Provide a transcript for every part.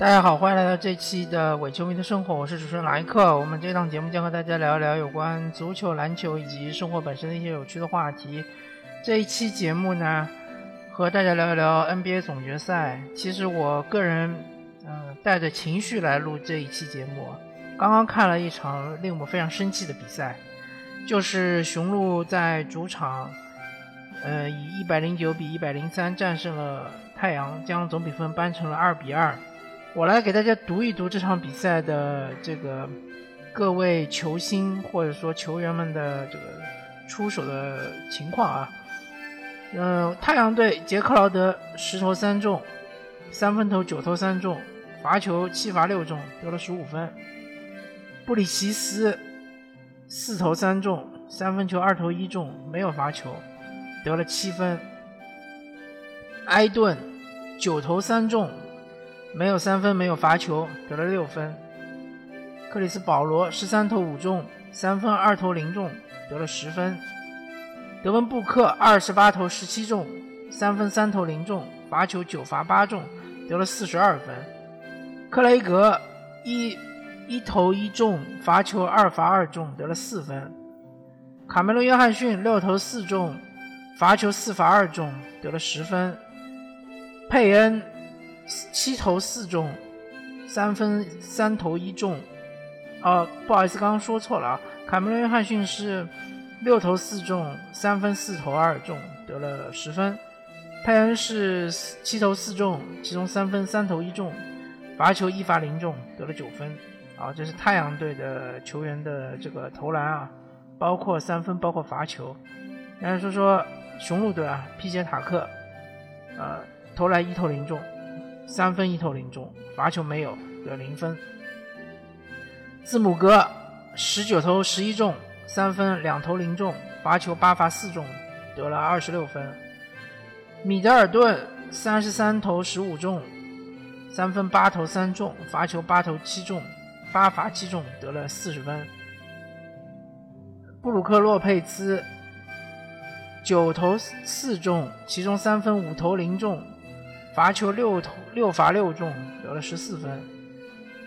大家好，欢迎来到这期的伪球迷的生活，我是主持人莱克。我们这档节目将和大家聊一聊有关足球、篮球以及生活本身的一些有趣的话题。这一期节目呢，和大家聊一聊 NBA 总决赛。其实我个人，嗯，带着情绪来录这一期节目。刚刚看了一场令我非常生气的比赛，就是雄鹿在主场，呃，以一百零九比一百零三战胜了太阳，将总比分扳成了二比二。我来给大家读一读这场比赛的这个各位球星或者说球员们的这个出手的情况啊。嗯，太阳队杰克劳德十投三中，三分投九投三中，罚球七罚六中，得了十五分。布里奇斯四投三中，三分球二投一中，没有罚球，得了七分。埃顿九投三中。没有三分，没有罚球，得了六分。克里斯保罗十三投五中，三分二投零中，得了十分。德文布克二十八投十七中，三分三投零中，罚球九罚八中，得了四十二分。克雷格一一投一中，罚球二罚二中，得了四分。卡梅隆约翰逊六投四中，罚球四罚二中，得了十分。佩恩。七投四中，三分三投一中，哦，不好意思，刚刚说错了啊。卡梅伦·约翰逊是六投四中，三分四投二中，得了十分。佩恩是七投四中，其中三分三投一中，罚球一罚零中，得了九分。啊，这是太阳队的球员的这个投篮啊，包括三分，包括罚球。来说说雄鹿队啊，皮杰塔克，呃，投篮一投零中。三分一投零中，罚球没有，得零分。字母哥十九投十一中，三分两投零中，罚球八罚四中，得了二十六分。米德尔顿三十三投十五中，三分八投三中，罚球八投七中，八罚七中，得了四十分。布鲁克洛佩兹九投四中，其中三分五投零中。罚球六投六罚六中，得了十四分。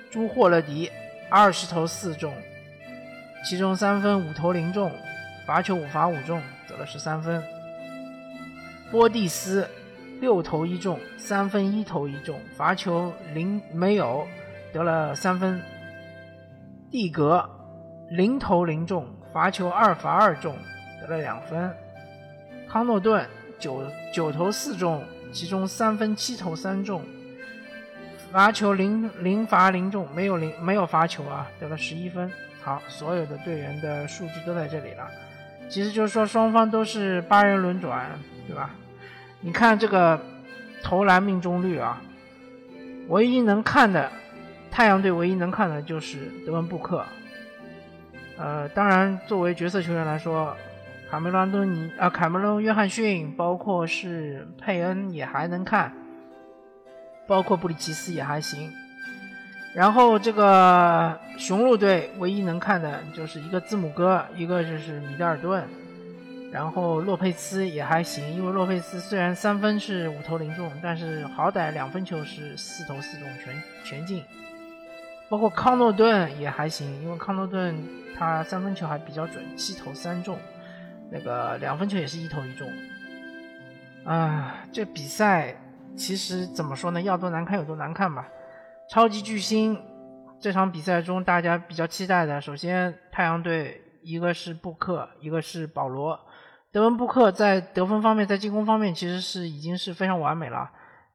朱霍勒迪二十投四中，其中三分五投零中，罚球五罚五中，得了十三分。波蒂斯六投一中，三分一投一中，罚球零没有，得了三分。蒂格零投零中，罚球二罚二中，得了两分。康诺顿九九投四中。其中三分七投三中，罚球零零罚零中，没有零没有罚球啊，得了十一分。好，所有的队员的数据都在这里了。其实就是说双方都是八人轮转，对吧？你看这个投篮命中率啊，唯一能看的太阳队唯一能看的就是德文布克。呃，当然作为角色球员来说。卡梅隆·多尼啊，卡梅隆·约翰逊，包括是佩恩也还能看，包括布里奇斯也还行。然后这个雄鹿队唯一能看的就是一个字母哥，一个就是米德尔顿，然后洛佩斯也还行，因为洛佩斯虽然三分是五投零中，但是好歹两分球是四投四中全全进。包括康诺顿也还行，因为康诺顿他三分球还比较准，七投三中。那个两分球也是一投一中，啊，这比赛其实怎么说呢？要多难看有多难看吧。超级巨星这场比赛中，大家比较期待的，首先太阳队一个是布克，一个是保罗。德文布克在得分方面，在进攻方面其实是已经是非常完美了，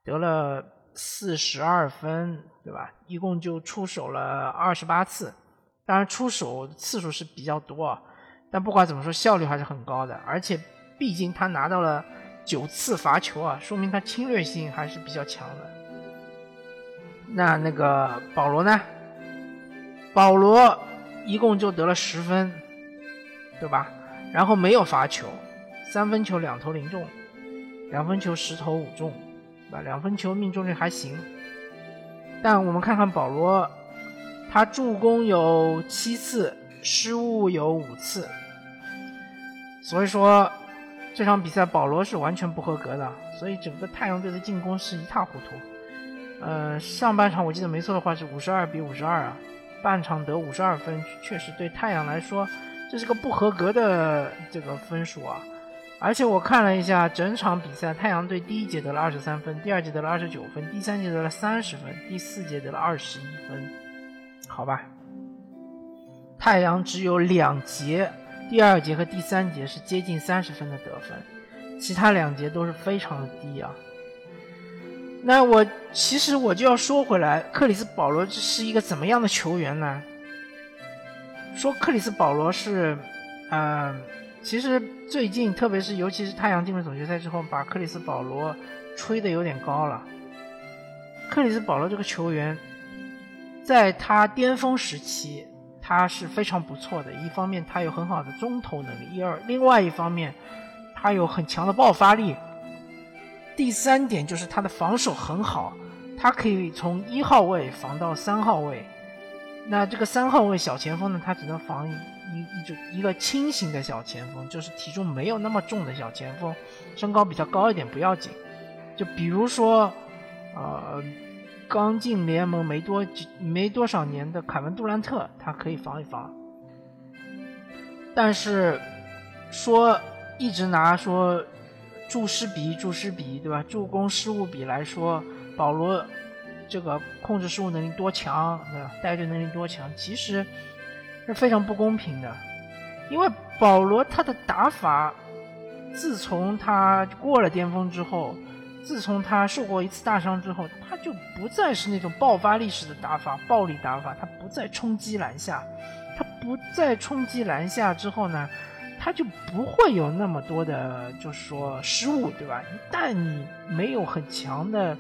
得了四十二分，对吧？一共就出手了二十八次，当然出手次数是比较多。但不管怎么说，效率还是很高的，而且毕竟他拿到了九次罚球啊，说明他侵略性还是比较强的。那那个保罗呢？保罗一共就得了十分，对吧？然后没有罚球，三分球两投零中，两分球十投五中，对吧？两分球命中率还行。但我们看看保罗，他助攻有七次。失误有五次，所以说这场比赛保罗是完全不合格的，所以整个太阳队的进攻是一塌糊涂。呃，上半场我记得没错的话是五十二比五十二啊，半场得五十二分，确实对太阳来说这是个不合格的这个分数啊。而且我看了一下整场比赛，太阳队第一节得了二十三分，第二节得了二十九分，第三节得了三十分，第四节得了二十一分。好吧，太阳只有两节，第二节和第三节是接近三十分的得分，其他两节都是非常的低啊。那我其实我就要说回来，克里斯保罗是一个怎么样的球员呢？说克里斯保罗是，嗯。其实最近，特别是尤其是太阳进入总决赛之后，把克里斯保罗吹得有点高了。克里斯保罗这个球员，在他巅峰时期，他是非常不错的。一方面，他有很好的中投能力；一二，另外一方面，他有很强的爆发力。第三点就是他的防守很好，他可以从一号位防到三号位。那这个三号位小前锋呢，他只能防。一一种一个轻型的小前锋，就是体重没有那么重的小前锋，身高比较高一点不要紧。就比如说，呃，刚进联盟没多没多少年的凯文杜兰特，他可以防一防。但是说一直拿说助失比助失比对吧？助攻失误比来说，保罗这个控制失误能力多强，对吧？带队能力多强，其实。是非常不公平的，因为保罗他的打法，自从他过了巅峰之后，自从他受过一次大伤之后，他就不再是那种爆发力式的打法、暴力打法，他不再冲击篮下，他不再冲击篮下之后呢，他就不会有那么多的，就是说失误，对吧？一旦你没有很强的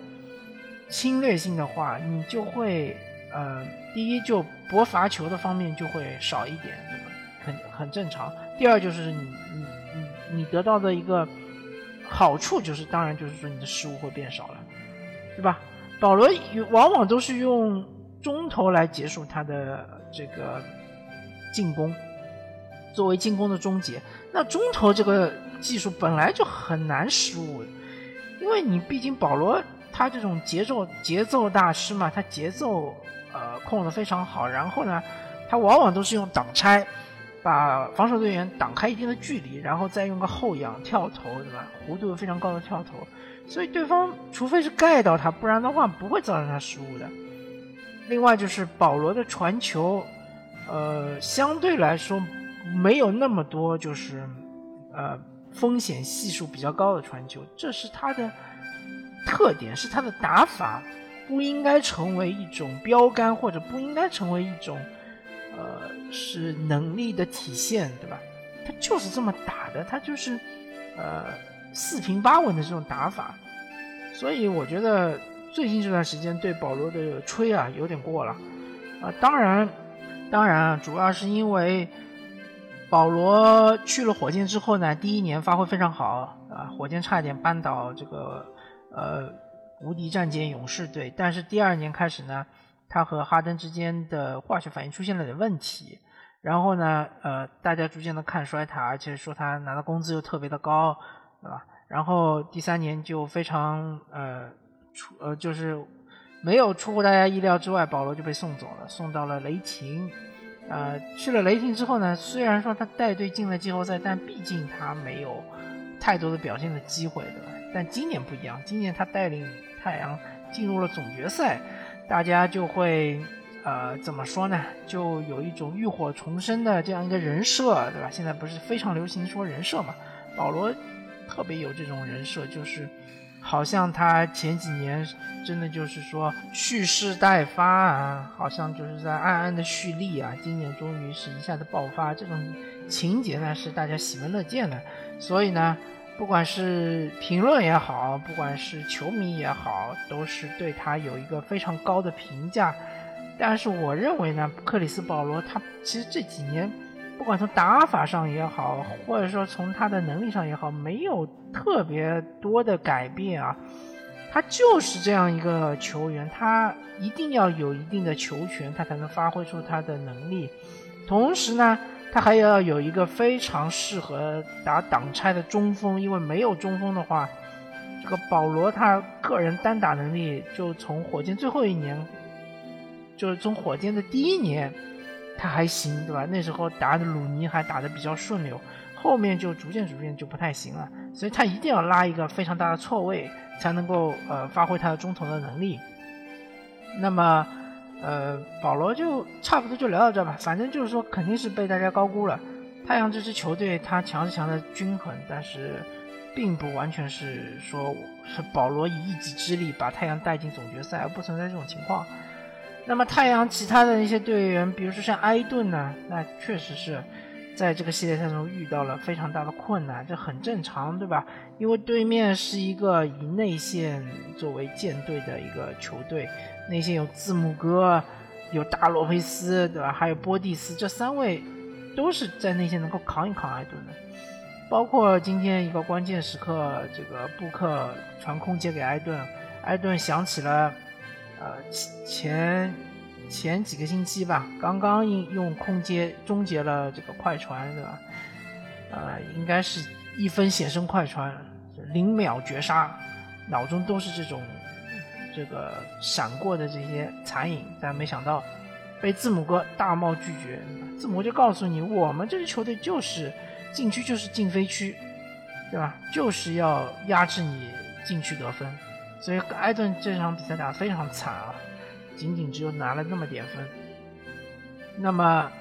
侵略性的话，你就会。呃，第一就博罚球的方面就会少一点，很很正常。第二就是你你你你得到的一个好处就是，当然就是说你的失误会变少了，对吧？保罗往往都是用中投来结束他的这个进攻，作为进攻的终结。那中投这个技术本来就很难失误，因为你毕竟保罗他这种节奏节奏大师嘛，他节奏。呃，控的非常好，然后呢，他往往都是用挡拆，把防守队员挡开一定的距离，然后再用个后仰跳投，对吧？弧度非常高的跳投，所以对方除非是盖到他，不然的话不会造成他失误的。另外就是保罗的传球，呃，相对来说没有那么多，就是呃风险系数比较高的传球，这是他的特点，是他的打法。不应该成为一种标杆，或者不应该成为一种，呃，是能力的体现，对吧？他就是这么打的，他就是，呃，四平八稳的这种打法。所以我觉得最近这段时间对保罗的吹啊有点过了，啊，当然，当然，主要是因为保罗去了火箭之后呢，第一年发挥非常好啊，火箭差一点扳倒这个，呃。无敌战舰勇士队，但是第二年开始呢，他和哈登之间的化学反应出现了点问题，然后呢，呃，大家逐渐的看衰他，而且说他拿的工资又特别的高，对吧？然后第三年就非常呃出呃就是没有出乎大家意料之外，保罗就被送走了，送到了雷霆，呃，去了雷霆之后呢，虽然说他带队进了季后赛，但毕竟他没有太多的表现的机会，对吧？但今年不一样，今年他带领。太阳进入了总决赛，大家就会呃怎么说呢？就有一种浴火重生的这样一个人设，对吧？现在不是非常流行说人设嘛？保罗特别有这种人设，就是好像他前几年真的就是说蓄势待发啊，好像就是在暗暗的蓄力啊，今年终于是一下子爆发，这种情节呢是大家喜闻乐见的，所以呢。不管是评论也好，不管是球迷也好，都是对他有一个非常高的评价。但是我认为呢，克里斯保罗他其实这几年，不管从打法上也好，或者说从他的能力上也好，没有特别多的改变啊。他就是这样一个球员，他一定要有一定的球权，他才能发挥出他的能力。同时呢。他还要有一个非常适合打挡拆的中锋，因为没有中锋的话，这个保罗他个人单打能力，就从火箭最后一年，就是从火箭的第一年，他还行，对吧？那时候打的鲁尼还打得比较顺溜，后面就逐渐逐渐就不太行了，所以他一定要拉一个非常大的错位，才能够呃发挥他的中投的能力。那么，呃，保罗就差不多就聊到这吧，反正就是说肯定是被大家高估了。太阳这支球队，他强是强的均衡，但是。并不完全是说，是保罗以一己之力把太阳带进总决赛，而不存在这种情况。那么太阳其他的那些队员，比如说像埃顿呢，那确实是在这个系列赛中遇到了非常大的困难，这很正常，对吧？因为对面是一个以内线作为舰队的一个球队，那些有字母哥，有大洛佩斯，对吧？还有波蒂斯，这三位都是在内线能够扛一扛艾顿的。包括今天一个关键时刻，这个布克传空接给艾顿，艾顿想起了，呃前前几个星期吧，刚刚用用空接终结了这个快船，对吧？呃，应该是一分险胜快船，零秒绝杀，脑中都是这种这个闪过的这些残影，但没想到被字母哥大帽拒绝，字母就告诉你，我们这支球队就是。禁区就是禁飞区，对吧？就是要压制你禁区得分，所以艾顿这场比赛打得非常惨啊，仅仅只有拿了那么点分。那么，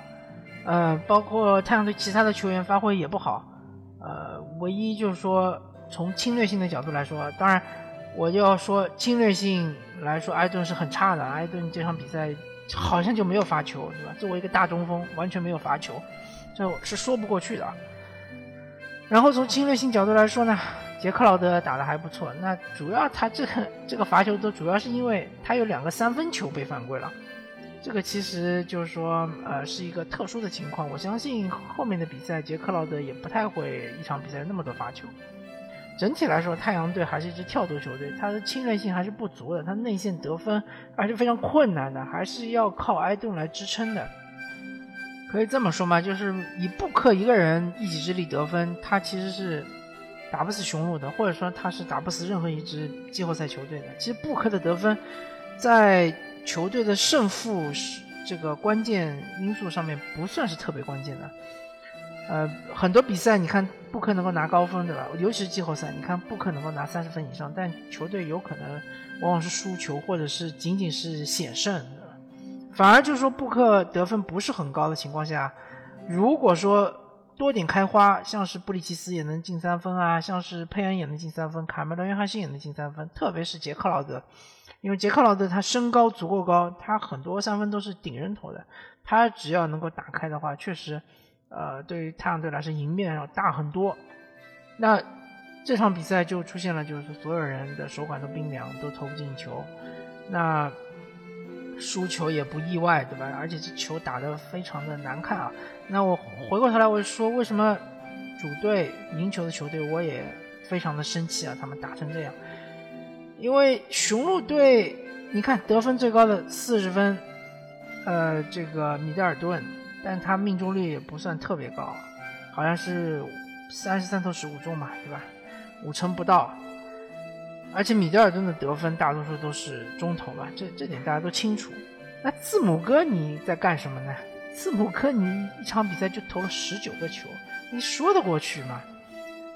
呃，包括太阳队其他的球员发挥也不好，呃，唯一就是说从侵略性的角度来说，当然我就要说侵略性来说，埃顿是很差的。埃顿这场比赛好像就没有罚球，对吧？作为一个大中锋，完全没有罚球，这是说不过去的。然后从侵略性角度来说呢，杰克劳德打得还不错。那主要他这个 这个罚球都主要是因为他有两个三分球被犯规了，这个其实就是说呃是一个特殊的情况。我相信后面的比赛杰克劳德也不太会一场比赛那么多罚球。整体来说，太阳队还是一支跳投球队，他的侵略性还是不足的，他内线得分还是非常困难的，还是要靠埃顿来支撑的。可以这么说嘛，就是以布克一个人一己之力得分，他其实是打不死雄鹿的，或者说他是打不死任何一支季后赛球队的。其实布克的得分，在球队的胜负这个关键因素上面不算是特别关键的。呃，很多比赛你看布克能够拿高分，对吧？尤其是季后赛，你看布克能够拿三十分以上，但球队有可能往往是输球，或者是仅仅是险胜。反而就是说，布克得分不是很高的情况下，如果说多点开花，像是布里奇斯也能进三分啊，像是佩恩也能进三分，卡梅伦约翰逊也能进三分，特别是杰克劳德，因为杰克劳德他身高足够高，他很多三分都是顶人头的，他只要能够打开的话，确实，呃，对于太阳队来说赢面要大很多。那这场比赛就出现了，就是所有人的手感都冰凉，都投不进球，那。输球也不意外，对吧？而且这球打得非常的难看啊。那我回过头来，我就说为什么主队赢球的球队，我也非常的生气啊。他们打成这样，因为雄鹿队，你看得分最高的四十分，呃，这个米德尔顿，但他命中率也不算特别高，好像是三十三投十五中嘛，对吧？五成不到。而且米德尔顿的得分大多数都是中投吧，这这点大家都清楚。那字母哥你在干什么呢？字母哥你一场比赛就投了十九个球，你说得过去吗？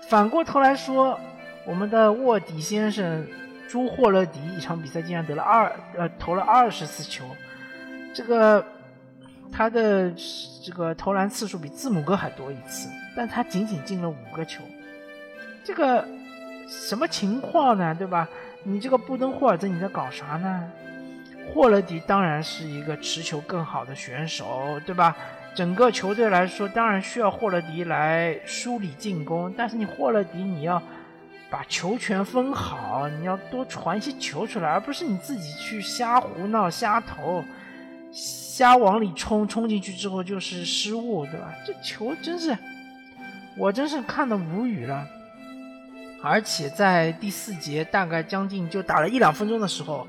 反过头来说，我们的卧底先生朱霍勒迪一场比赛竟然得了二呃投了二十次球，这个他的这个投篮次数比字母哥还多一次，但他仅仅进了五个球，这个。什么情况呢？对吧？你这个布登霍尔兹你在搞啥呢？霍勒迪当然是一个持球更好的选手，对吧？整个球队来说，当然需要霍勒迪来梳理进攻。但是你霍勒迪，你要把球权分好，你要多传一些球出来，而不是你自己去瞎胡闹、瞎投、瞎往里冲，冲进去之后就是失误，对吧？这球真是，我真是看得无语了。而且在第四节大概将近就打了一两分钟的时候，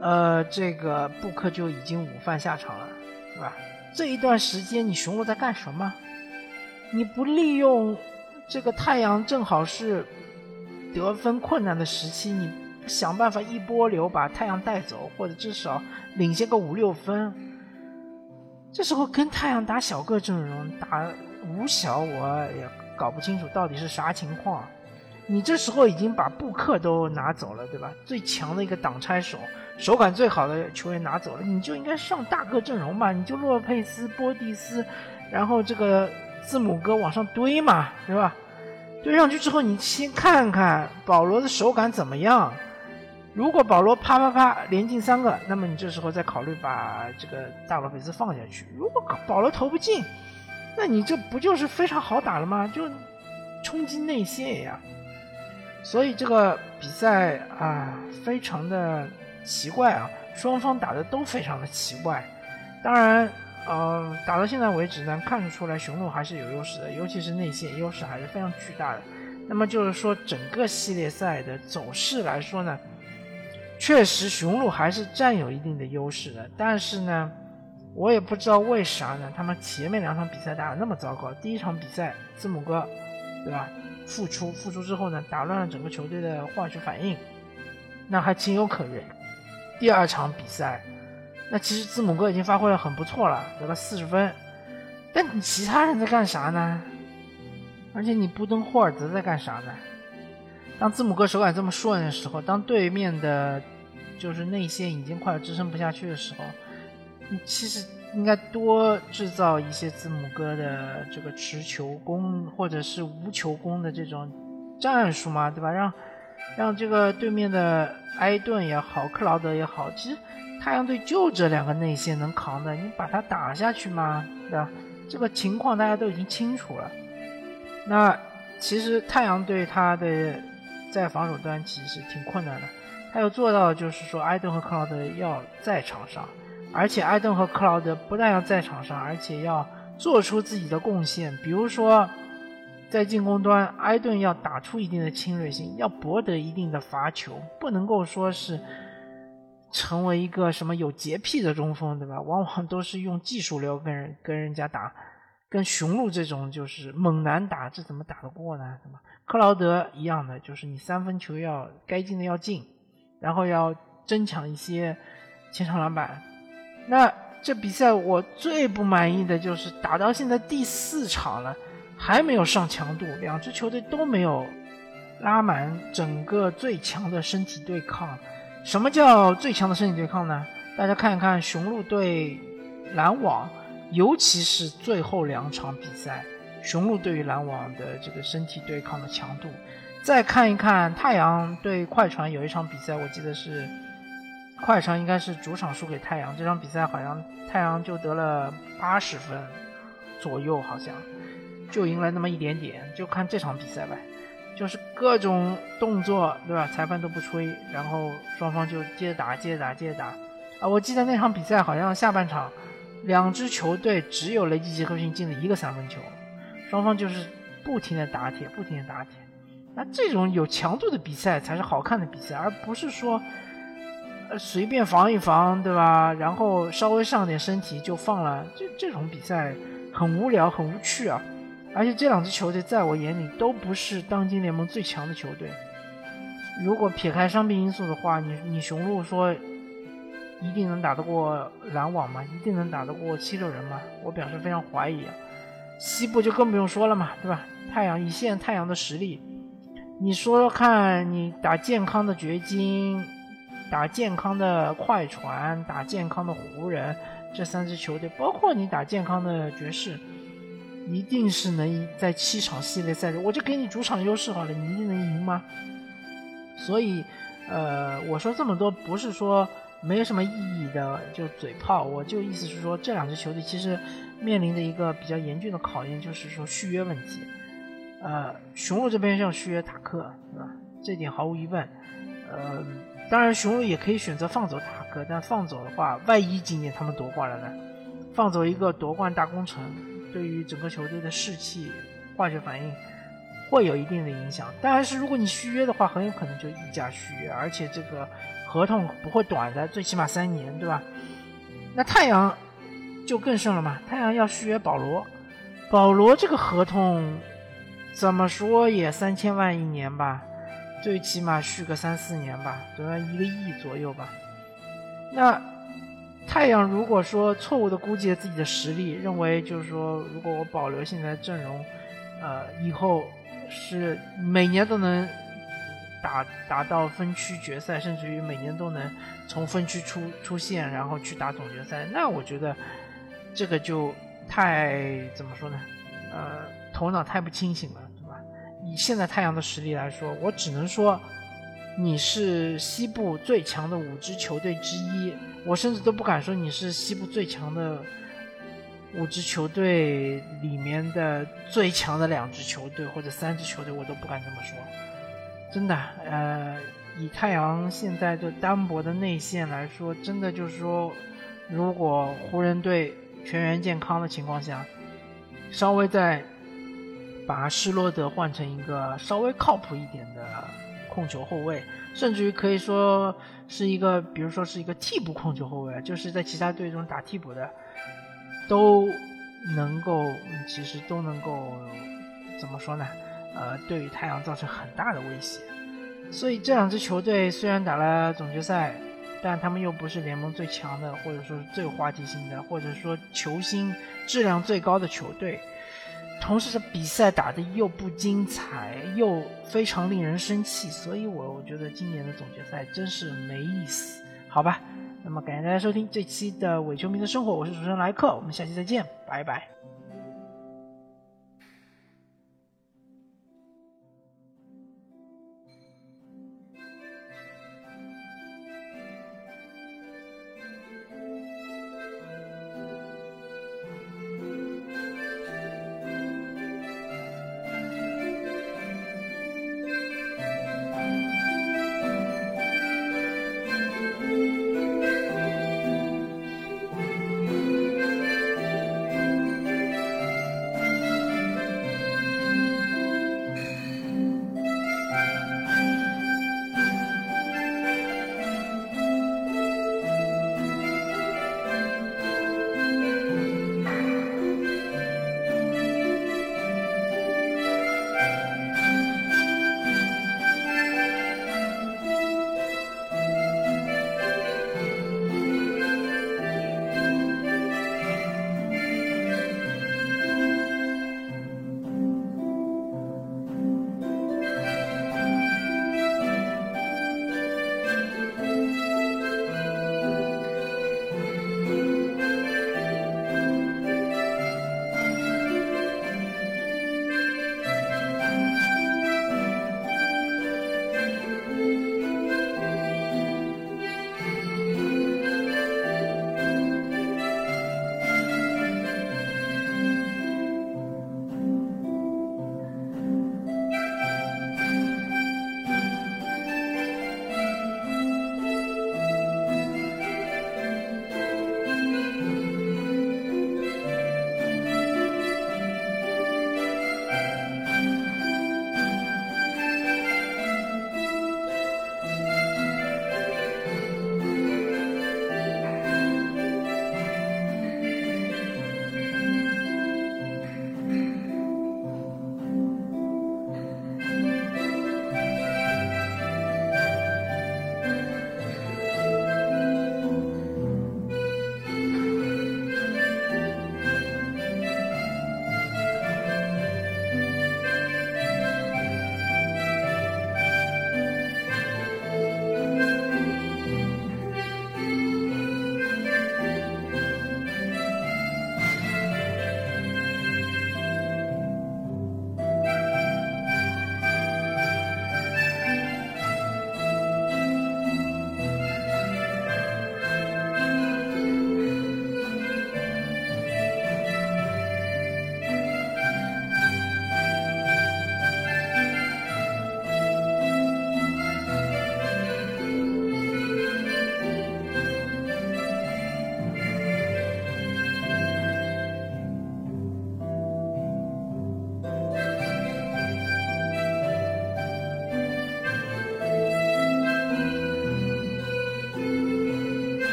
呃，这个布克就已经午饭下场了，对吧？这一段时间你雄鹿在干什么？你不利用这个太阳正好是得分困难的时期，你想办法一波流把太阳带走，或者至少领先个五六分。这时候跟太阳打小个阵容打五小，我也搞不清楚到底是啥情况。你这时候已经把布克都拿走了，对吧？最强的一个挡拆手，手感最好的球员拿走了，你就应该上大个阵容嘛？你就洛佩斯、波蒂斯，然后这个字母哥往上堆嘛，对吧？堆上去之后，你先看看保罗的手感怎么样。如果保罗啪啪啪连进三个，那么你这时候再考虑把这个大罗贝斯放下去。如果保罗投不进，那你这不就是非常好打了吗？就冲击内线呀。所以这个比赛啊，非常的奇怪啊，双方打的都非常的奇怪。当然，呃，打到现在为止呢，看得出来雄鹿还是有优势的，尤其是内线优势还是非常巨大的。那么就是说，整个系列赛的走势来说呢，确实雄鹿还是占有一定的优势的。但是呢，我也不知道为啥呢，他们前面两场比赛打的那么糟糕。第一场比赛，字母哥，对吧？复出，复出之后呢，打乱了整个球队的化学反应，那还情有可原。第二场比赛，那其实字母哥已经发挥的很不错了，得了四十分，但你其他人在干啥呢？而且你布登霍尔德在干啥呢？当字母哥手感这么顺的时候，当对面的，就是内线已经快要支撑不下去的时候，你其实。应该多制造一些字母哥的这个持球攻或者是无球攻的这种战术嘛，对吧？让让这个对面的埃顿也好，克劳德也好，其实太阳队就这两个内线能扛的，你把他打下去嘛，对吧？这个情况大家都已经清楚了。那其实太阳队他的在防守端其实挺困难的，他要做到就是说埃顿和克劳德要在场上。而且埃顿和克劳德不但要在场上，而且要做出自己的贡献。比如说，在进攻端，埃顿要打出一定的侵略性，要博得一定的罚球，不能够说是成为一个什么有洁癖的中锋，对吧？往往都是用技术流跟人跟人家打，跟雄鹿这种就是猛男打，这怎么打得过呢？对吧？克劳德一样的，就是你三分球要该进的要进，然后要争抢一些前场篮板。那这比赛我最不满意的就是打到现在第四场了，还没有上强度，两支球队都没有拉满整个最强的身体对抗。什么叫最强的身体对抗呢？大家看一看雄鹿对篮网，尤其是最后两场比赛，雄鹿对于篮网的这个身体对抗的强度。再看一看太阳对快船有一场比赛，我记得是。快船应该是主场输给太阳，这场比赛好像太阳就得了八十分左右，好像就赢了那么一点点。就看这场比赛呗，就是各种动作，对吧？裁判都不吹，然后双方就接着打，接着打，接着打。啊，我记得那场比赛好像下半场两支球队只有雷吉杰克逊进了一个三分球，双方就是不停的打铁，不停的打铁。那这种有强度的比赛才是好看的比赛，而不是说。呃，随便防一防，对吧？然后稍微上点身体就放了，这这种比赛很无聊，很无趣啊！而且这两支球队在我眼里都不是当今联盟最强的球队。如果撇开伤病因素的话，你你雄鹿说一定能打得过篮网吗？一定能打得过七六人吗？我表示非常怀疑啊！西部就更不用说了嘛，对吧？太阳一线，太阳的实力，你说说看，你打健康的掘金。打健康的快船，打健康的湖人，这三支球队，包括你打健康的爵士，一定是能在七场系列赛，我就给你主场优势好了，你一定能赢吗？所以，呃，我说这么多不是说没有什么意义的，就嘴炮，我就意思是说，这两支球队其实面临的一个比较严峻的考验，就是说续约问题。呃，雄鹿这边要续约塔克，对吧？这点毫无疑问，呃。当然，雄鹿也可以选择放走塔克，但放走的话，万一今年他们夺冠了呢？放走一个夺冠大功臣，对于整个球队的士气、化学反应会有一定的影响。但是，如果你续约的话，很有可能就溢价续约，而且这个合同不会短的，最起码三年，对吧？那太阳就更胜了嘛？太阳要续约保罗，保罗这个合同怎么说也三千万一年吧？最起码续个三四年吧，总要一个亿左右吧。那太阳如果说错误的估计了自己的实力，认为就是说，如果我保留现在阵容，呃，以后是每年都能打打到分区决赛，甚至于每年都能从分区出出现，然后去打总决赛，那我觉得这个就太怎么说呢？呃，头脑太不清醒了。对吧以现在太阳的实力来说，我只能说，你是西部最强的五支球队之一。我甚至都不敢说你是西部最强的五支球队里面的最强的两支球队或者三支球队，我都不敢这么说。真的，呃，以太阳现在的单薄的内线来说，真的就是说，如果湖人队全员健康的情况下，稍微再。把施罗德换成一个稍微靠谱一点的控球后卫，甚至于可以说是一个，比如说是一个替补控球后卫，就是在其他队中打替补的，都能够，其实都能够怎么说呢？呃，对于太阳造成很大的威胁。所以这两支球队虽然打了总决赛，但他们又不是联盟最强的，或者说是最话题性的，或者说球星质量最高的球队。同时，这比赛打得又不精彩，又非常令人生气，所以我我觉得今年的总决赛真是没意思，好吧？那么感谢大家收听这期的伪球迷的生活，我是主持人莱克，我们下期再见，拜拜。